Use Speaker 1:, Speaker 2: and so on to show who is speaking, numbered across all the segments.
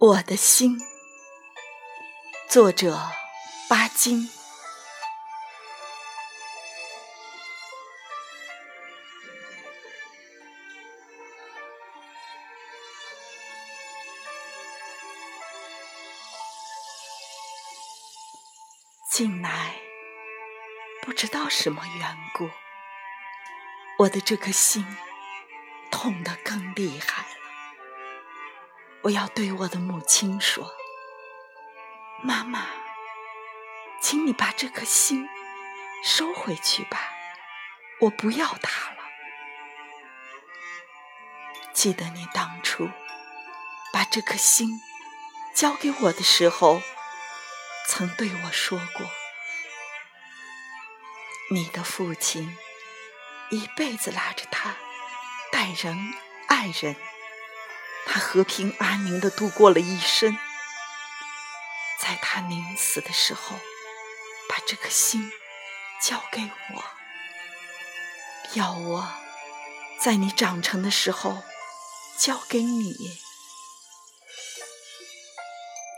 Speaker 1: 我的心，作者巴金。近来，不知道什么缘故，我的这颗心痛得更厉害了。我要对我的母亲说：“妈妈，请你把这颗心收回去吧，我不要它了。记得你当初把这颗心交给我的时候，曾对我说过，你的父亲一辈子拉着他待人爱人。”他和平安宁的度过了一生，在他临死的时候，把这颗心交给我，要我在你长成的时候交给你。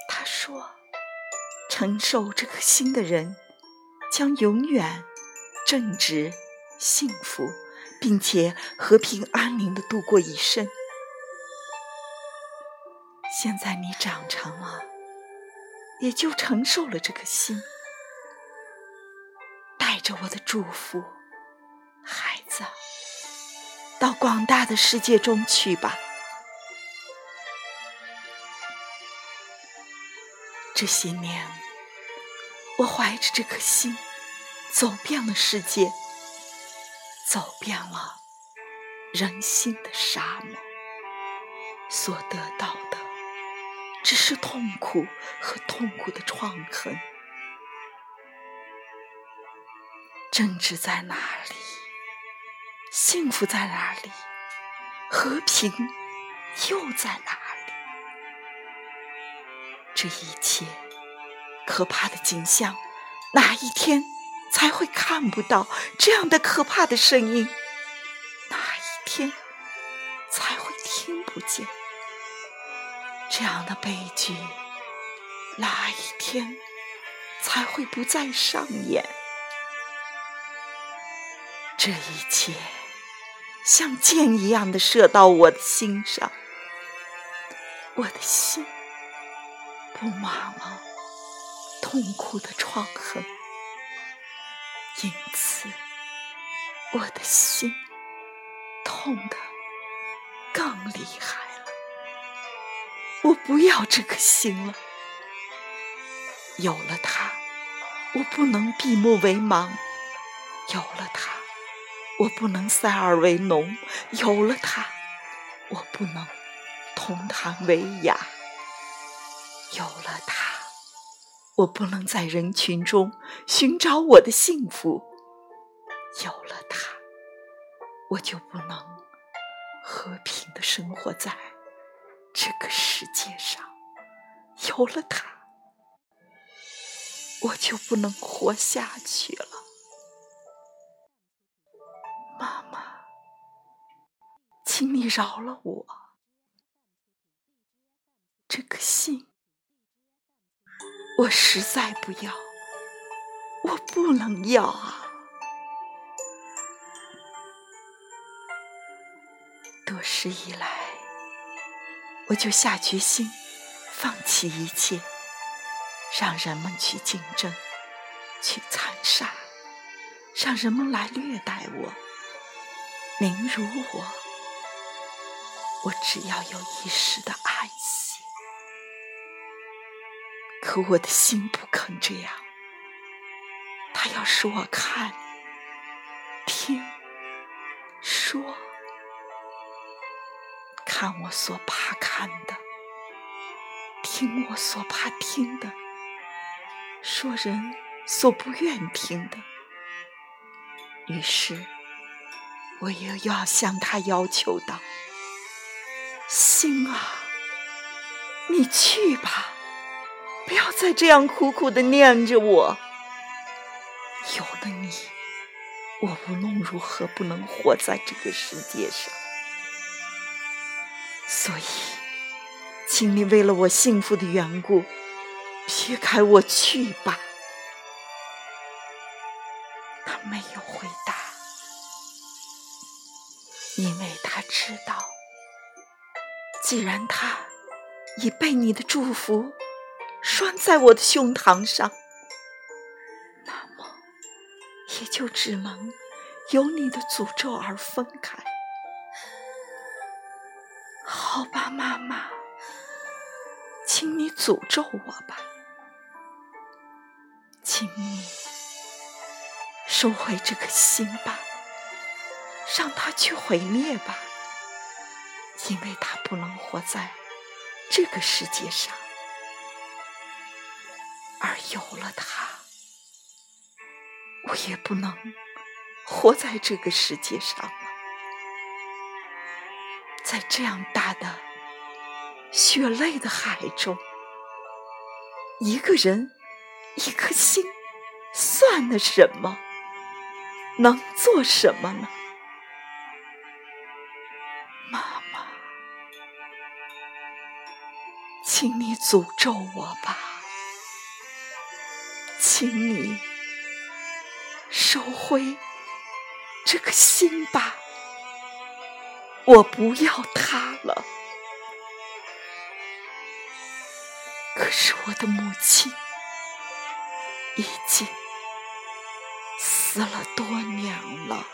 Speaker 1: 他说，承受这颗心的人将永远正直、幸福，并且和平安宁的度过一生。现在你长成了，也就承受了这颗心，带着我的祝福，孩子，到广大的世界中去吧。这些年，我怀着这颗心，走遍了世界，走遍了人心的沙漠，所得到的。只是痛苦和痛苦的创痕。政治在哪里？幸福在哪里？和平又在哪里？这一切可怕的景象，哪一天才会看不到这样的可怕的声音？哪一天才会听不见？这样的悲剧，哪一天才会不再上演？这一切像箭一样的射到我的心上，我的心布满了痛苦的创痕，因此我的心痛得更厉害。我不要这颗心了，有了它，我不能闭目为盲；有了它，我不能塞耳为聋；有了它，我不能同谈为雅；有了它，我不能在人群中寻找我的幸福；有了它，我就不能和平的生活在。这个世界上有了他，我就不能活下去了。妈妈，请你饶了我，这颗心我实在不要，我不能要啊！多时以来。我就下决心放弃一切，让人们去竞争，去残杀，让人们来虐待我、凌辱我。我只要有一时的爱惜，可我的心不肯这样。他要使我看、听、说。看我所怕看的，听我所怕听的，说人所不愿听的。于是，我又要向他要求道：“心啊，你去吧，不要再这样苦苦的念着我。有了你，我无论如何不能活在这个世界上。”所以，请你为了我幸福的缘故，撇开我去吧。他没有回答，因为他知道，既然他已被你的祝福拴在我的胸膛上，那么也就只能由你的诅咒而分开。好吧，妈妈。请你诅咒我吧，请你收回这颗心吧，让它去毁灭吧，因为它不能活在这个世界上，而有了它，我也不能活在这个世界上，在这样大的。血泪的海中，一个人，一颗心，算得什么？能做什么呢？妈妈，请你诅咒我吧，请你收回这颗心吧，我不要他了。可是我的母亲已经死了多年了。